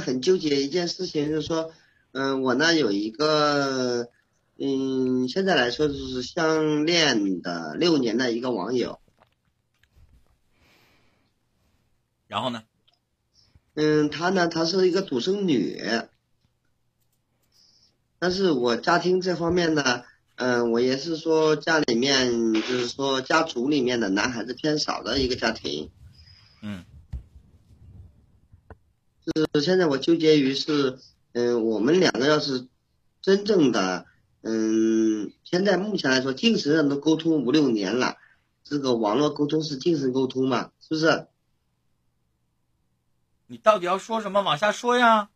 很纠结一件事情，就是说，嗯，我呢有一个，嗯，现在来说就是相恋的六年的一个网友，然后呢？嗯，她呢，她是一个独生女，但是我家庭这方面呢，嗯，我也是说家里面就是说家族里面的男孩子偏少的一个家庭，嗯。是现在我纠结于是，嗯，我们两个要是真正的，嗯，现在目前来说，精神上都沟通五六年了，这个网络沟通是精神沟通嘛，是不是？你到底要说什么？往下说呀。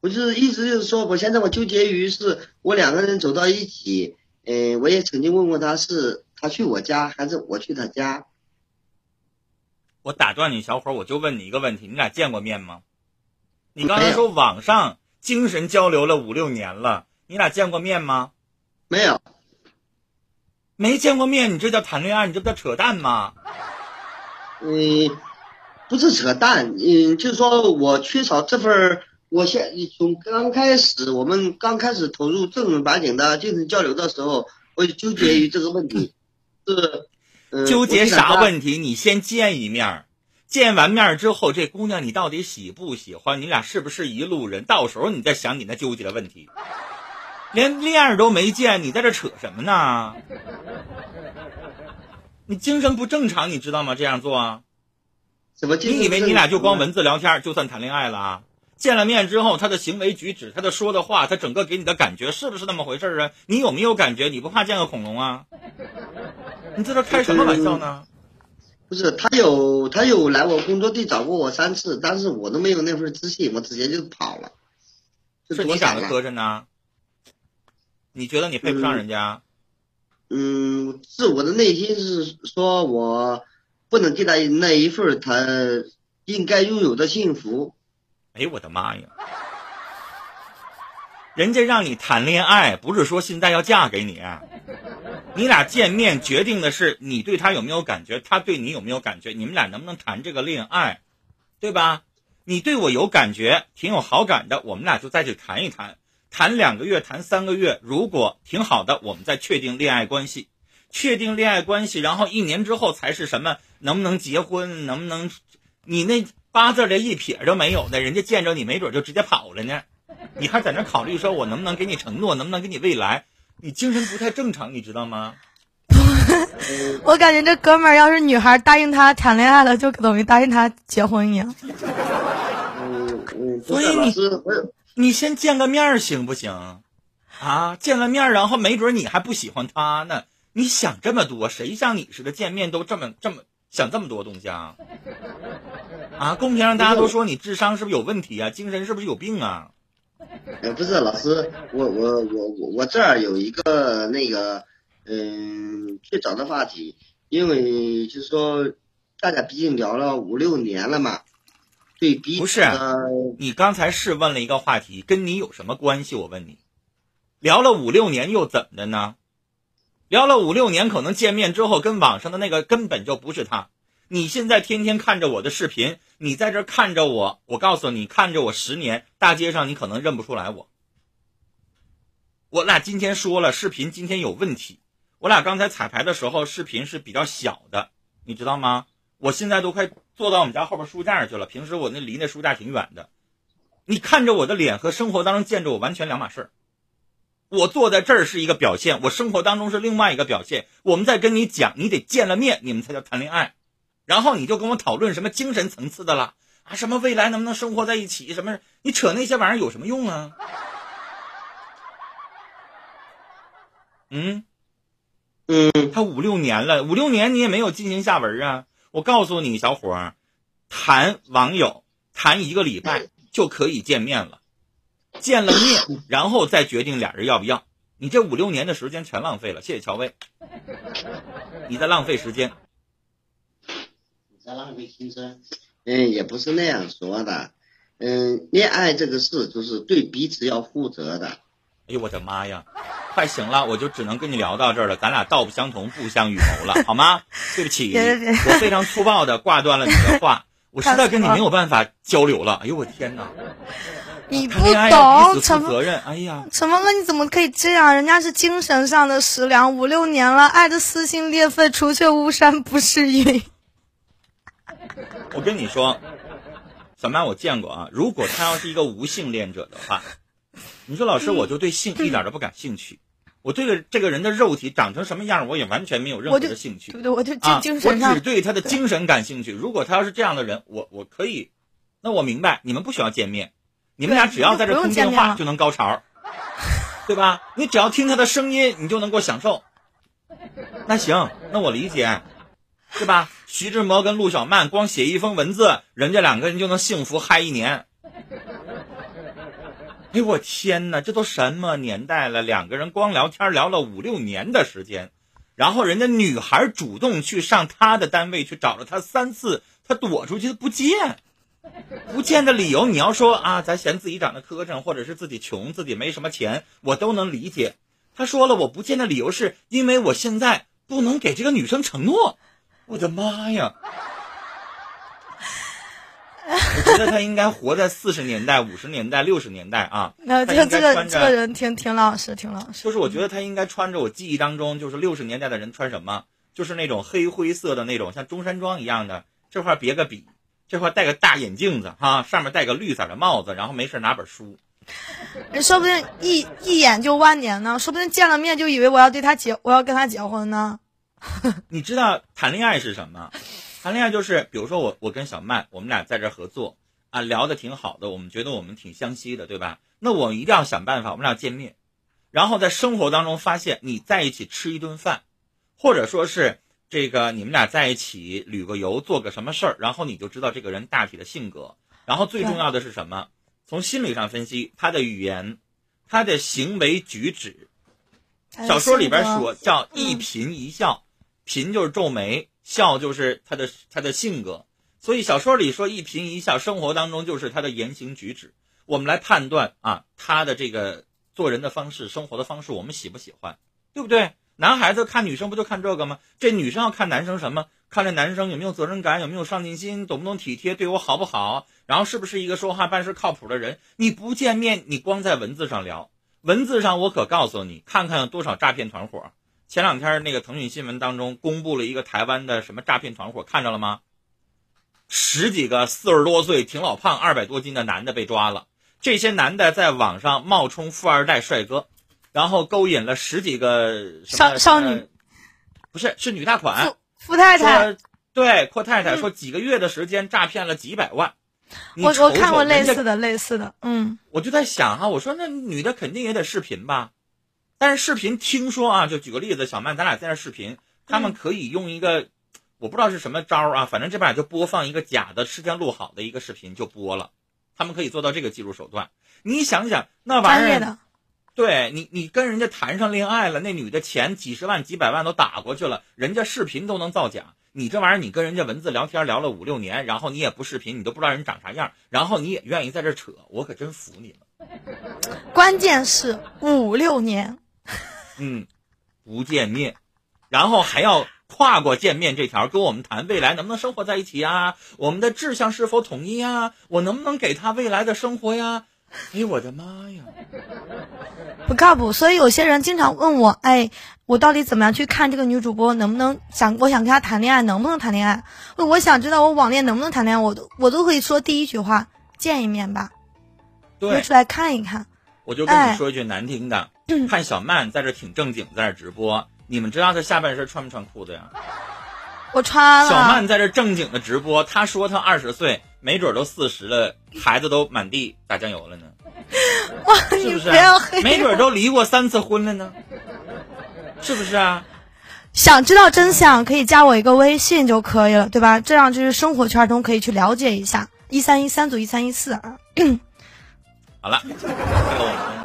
我就是意思就是说，我现在我纠结于是，我两个人走到一起，嗯，我也曾经问过他是他去我家还是我去他家。我打断你，小伙儿，我就问你一个问题：你俩见过面吗？你刚才说网上精神交流了五六年了，你俩见过面吗？没有，没见过面，你这叫谈恋爱？你这不叫扯淡吗？嗯，不是扯淡，嗯，就是说我缺少这份儿，我现从刚开始我们刚开始投入正儿八经的精神交流的时候，我就纠结于这个问题，是。纠结啥问题？你先见一面，见完面之后，这姑娘你到底喜不喜欢？你俩是不是一路人？到时候你再想你那纠结的问题。连面都没见，你在这扯什么呢？你精神不正常，你知道吗？这样做，怎么？你以为你俩就光文字聊天就算谈恋爱了？见了面之后，他的行为举止，他的说的话，他整个给你的感觉是不是那么回事啊？你有没有感觉？你不怕见个恐龙啊？你在这开什么玩笑呢？不是他有他有来我工作地找过我三次，但是我都没有那份自信，我直接就跑了。是你长得磕碜呢？你觉得你配不上人家？嗯，是我的内心是说我不能给他那一份他应该拥有的幸福。哎呦我的妈呀！人家让你谈恋爱，不是说现在要嫁给你。你俩见面决定的是你对他有没有感觉，他对你有没有感觉，你们俩能不能谈这个恋爱，对吧？你对我有感觉，挺有好感的，我们俩就再去谈一谈，谈两个月，谈三个月，如果挺好的，我们再确定恋爱关系，确定恋爱关系，然后一年之后才是什么？能不能结婚？能不能？你那八字连一撇都没有的，人家见着你没准就直接跑了呢，你还在那考虑说我能不能给你承诺，能不能给你未来？你精神不太正常，你知道吗？我感觉这哥们儿要是女孩答应他谈恋爱了，就等于答应他结婚一样。嗯嗯，所以你你先见个面行不行？啊，见了面，然后没准你还不喜欢他呢。你想这么多，谁像你似的见面都这么这么想这么多东西啊？啊，公屏上大家都说你智商是不是有问题啊？精神是不是有病啊？呃，不是老师，我我我我我这儿有一个那个，嗯，最早的话题，因为就是说，大家毕竟聊了五六年了嘛，对比不是，你刚才是问了一个话题，跟你有什么关系？我问你，聊了五六年又怎么的呢？聊了五六年，可能见面之后跟网上的那个根本就不是他。你现在天天看着我的视频，你在这看着我，我告诉你，看着我十年，大街上你可能认不出来我。我俩今天说了，视频今天有问题。我俩刚才彩排的时候，视频是比较小的，你知道吗？我现在都快坐到我们家后边书架上去了。平时我那离那书架挺远的，你看着我的脸和生活当中见着我完全两码事儿。我坐在这儿是一个表现，我生活当中是另外一个表现。我们在跟你讲，你得见了面，你们才叫谈恋爱。然后你就跟我讨论什么精神层次的了啊？什么未来能不能生活在一起？什么？你扯那些玩意儿有什么用啊？嗯嗯，他五六年了，五六年你也没有进行下文啊？我告诉你，小伙儿，谈网友谈一个礼拜就可以见面了，见了面 然后再决定俩人要不要。你这五六年的时间全浪费了，谢谢乔薇，你在浪费时间。在浪费青春，嗯，也不是那样说的，嗯，恋爱这个事就是对彼此要负责的。哎呦我的妈呀，快行了，我就只能跟你聊到这儿了，咱俩道不相同不相与谋了，好吗？对不起，我非常粗暴的挂断了你的话。我实在跟你没有办法交流了。哎呦我天哪！你不谈恋爱要懂彼此陈峰负责任。哎呀，陈峰哥，你怎么可以这样？人家是精神上的食粮，五六年了，爱的撕心裂肺，除却巫山不是云。我跟你说，小曼我见过啊。如果他要是一个无性恋者的话，你说老师我就对性一点都不感兴趣，我对这个这个人的肉体长成什么样，我也完全没有任何的兴趣对不对？我就啊精。精神上我只对他的精神感兴趣。如果他要是这样的人，我我可以，那我明白你们不需要见面，你们俩只要在这通电话就能高潮，对吧？你只要听他的声音，你就能够享受。那行，那我理解，是吧？徐志摩跟陆小曼光写一封文字，人家两个人就能幸福嗨一年。哎我天哪，这都什么年代了？两个人光聊天聊了五六年的时间，然后人家女孩主动去上他的单位去找了他三次，他躲出去不见，不见的理由你要说啊，咱嫌自己长得磕碜，或者是自己穷，自己没什么钱，我都能理解。他说了，我不见的理由是因为我现在不能给这个女生承诺。我的妈呀！我觉得他应该活在四十年代、五十年代、六十年代啊。那这个这个这个人挺挺老实，挺老实。就是我觉得他应该穿着我记忆当中就是六十年代的人穿什么，就是那种黑灰色的那种像中山装一样的，这块别个笔，这块戴个大眼镜子哈，上面戴个绿色的帽子，然后没事拿本书。人说不定一一眼就万年呢，说不定见了面就以为我要对他结，我要跟他结婚呢。你知道谈恋爱是什么？谈恋爱就是，比如说我我跟小曼，我们俩在这儿合作啊，聊的挺好的，我们觉得我们挺相惜的，对吧？那我们一定要想办法，我们俩见面，然后在生活当中发现你在一起吃一顿饭，或者说是这个你们俩在一起旅个游，做个什么事儿，然后你就知道这个人大体的性格。然后最重要的是什么？从心理上分析他的语言，他的行为举止。小说里边说叫一颦一笑，颦就是皱眉，笑就是他的他的性格。所以小说里说一颦一笑，生活当中就是他的言行举止。我们来判断啊，他的这个做人的方式、生活的方式，我们喜不喜欢，对不对？男孩子看女生不就看这个吗？这女生要看男生什么？看这男生有没有责任感，有没有上进心，懂不懂体贴，对我好不好？然后是不是一个说话办事靠谱的人？你不见面，你光在文字上聊，文字上我可告诉你，看看有多少诈骗团伙。前两天那个腾讯新闻当中公布了一个台湾的什么诈骗团伙，看着了吗？十几个四十多岁、挺老胖、二百多斤的男的被抓了。这些男的在网上冒充富二代帅哥，然后勾引了十几个少少女呃不是是女大款富，太太，对阔太太嗯说几个月的时间诈骗了几百万。你我我看过类似的类似的，嗯，我就在想哈、我说那女的肯定也得视频吧，但是视频听说啊，就举个例子，小曼，咱俩在这视频，他们可以用一个，我不知道是什么招儿啊，反正这边就播放一个假的事先录好的一个视频就播了，他们可以做到这个技术手段。你想想那玩意儿，的，对你，你跟人家谈上恋爱了，那女的钱几十万、几百万都打过去了，人家视频都能造假。你这玩意儿，你跟人家文字聊天聊了五六年，然后你也不视频，你都不知道人长啥样，然后你也愿意在这扯，我可真服你了。关键是五六年，嗯，不见面，然后还要跨过见面这条跟我们谈未来能不能生活在一起啊？我们的志向是否统一啊？我能不能给他未来的生活呀？哎呦我的妈呀！不靠谱。所以有些人经常问我，哎，我到底怎么样去看这个女主播能不能想，我想跟她谈恋爱，能不能谈恋爱？我想知道我网恋能不能谈恋爱，我都我都可以说第一句话，见一面吧，约，出来看一看。我就跟哎你说一句难听的，看小曼在这挺正经，在这直播，你们知道她下半身穿不穿裤子呀？我穿了，小曼在这正经的直播，她说她二十岁，没准都四十了，孩子都满地打酱油了呢，哇，是你不是啊？不要黑。没准都离过三次婚了呢，是不是啊？想知道真相，可以加我一个微信就可以了，对吧？这样就是生活圈中可以去了解一下。一三一三组一三一四啊。好了，